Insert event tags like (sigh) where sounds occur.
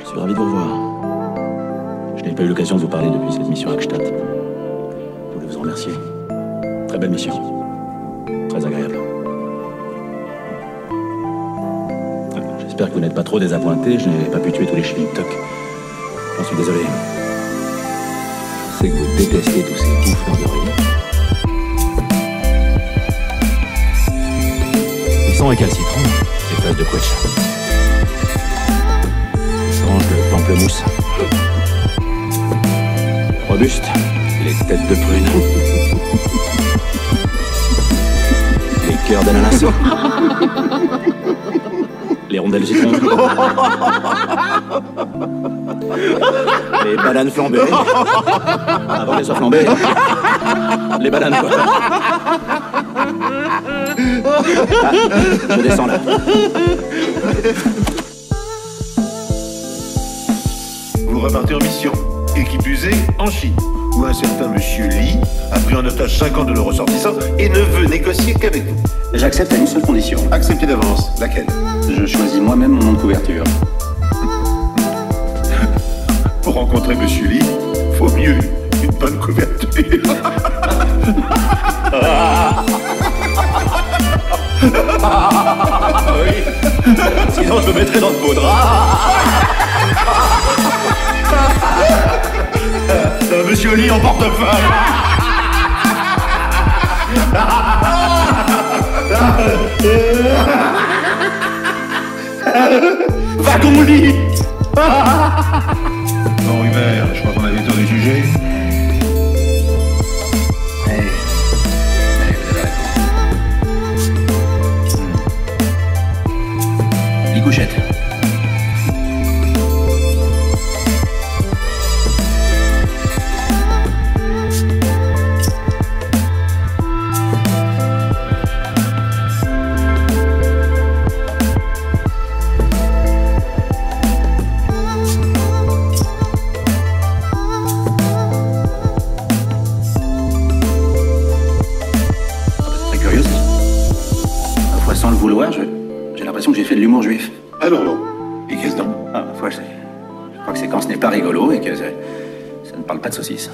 Je suis ravi de vous revoir. Je n'ai pas eu l'occasion de vous parler depuis cette mission à Akstadt. Je voulais vous en remercier. Très belle mission. Très agréable. J'espère que vous n'êtes pas trop désappointé. Je n'ai pas pu tuer tous les toc. J'en suis désolé. Sais que vous détestez tous ces bouffeurs de rien. Ils sont récalcitrants, ces fesses de quetch. De pamplemousse. Robuste, les têtes de prune. Les cœurs d'ananas. (laughs) Les rondelles de citron. (laughs) Les bananes flambées. Avant qu'elles soient flambées. Les bananes, quoi. Ah, (laughs) je descends là. Vous repartez en mission, et qui plus est, en Chine, où un certain monsieur Lee a pris en otage 50 de nos ressortissants et ne veut négocier qu'avec vous. J'accepte à une seule condition. Acceptez d'avance. Laquelle? Je choisis moi-même mon nom de couverture. (laughs) Pour rencontrer monsieur Lee, faut mieux une bonne couverture. (laughs) Sinon, je me mettrai dans le beau drap. (laughs) monsieur Lee en portefeuille. Wagon Lee Bon, Hubert, je crois qu'on a vu le tour Parfois, sans le vouloir, j'ai l'impression que j'ai fait de l'humour juif. Alors bon, et qu'est-ce donc? Ah, parfois, je, je crois que c'est quand ce n'est pas rigolo et que ça, ça ne parle pas de saucisses.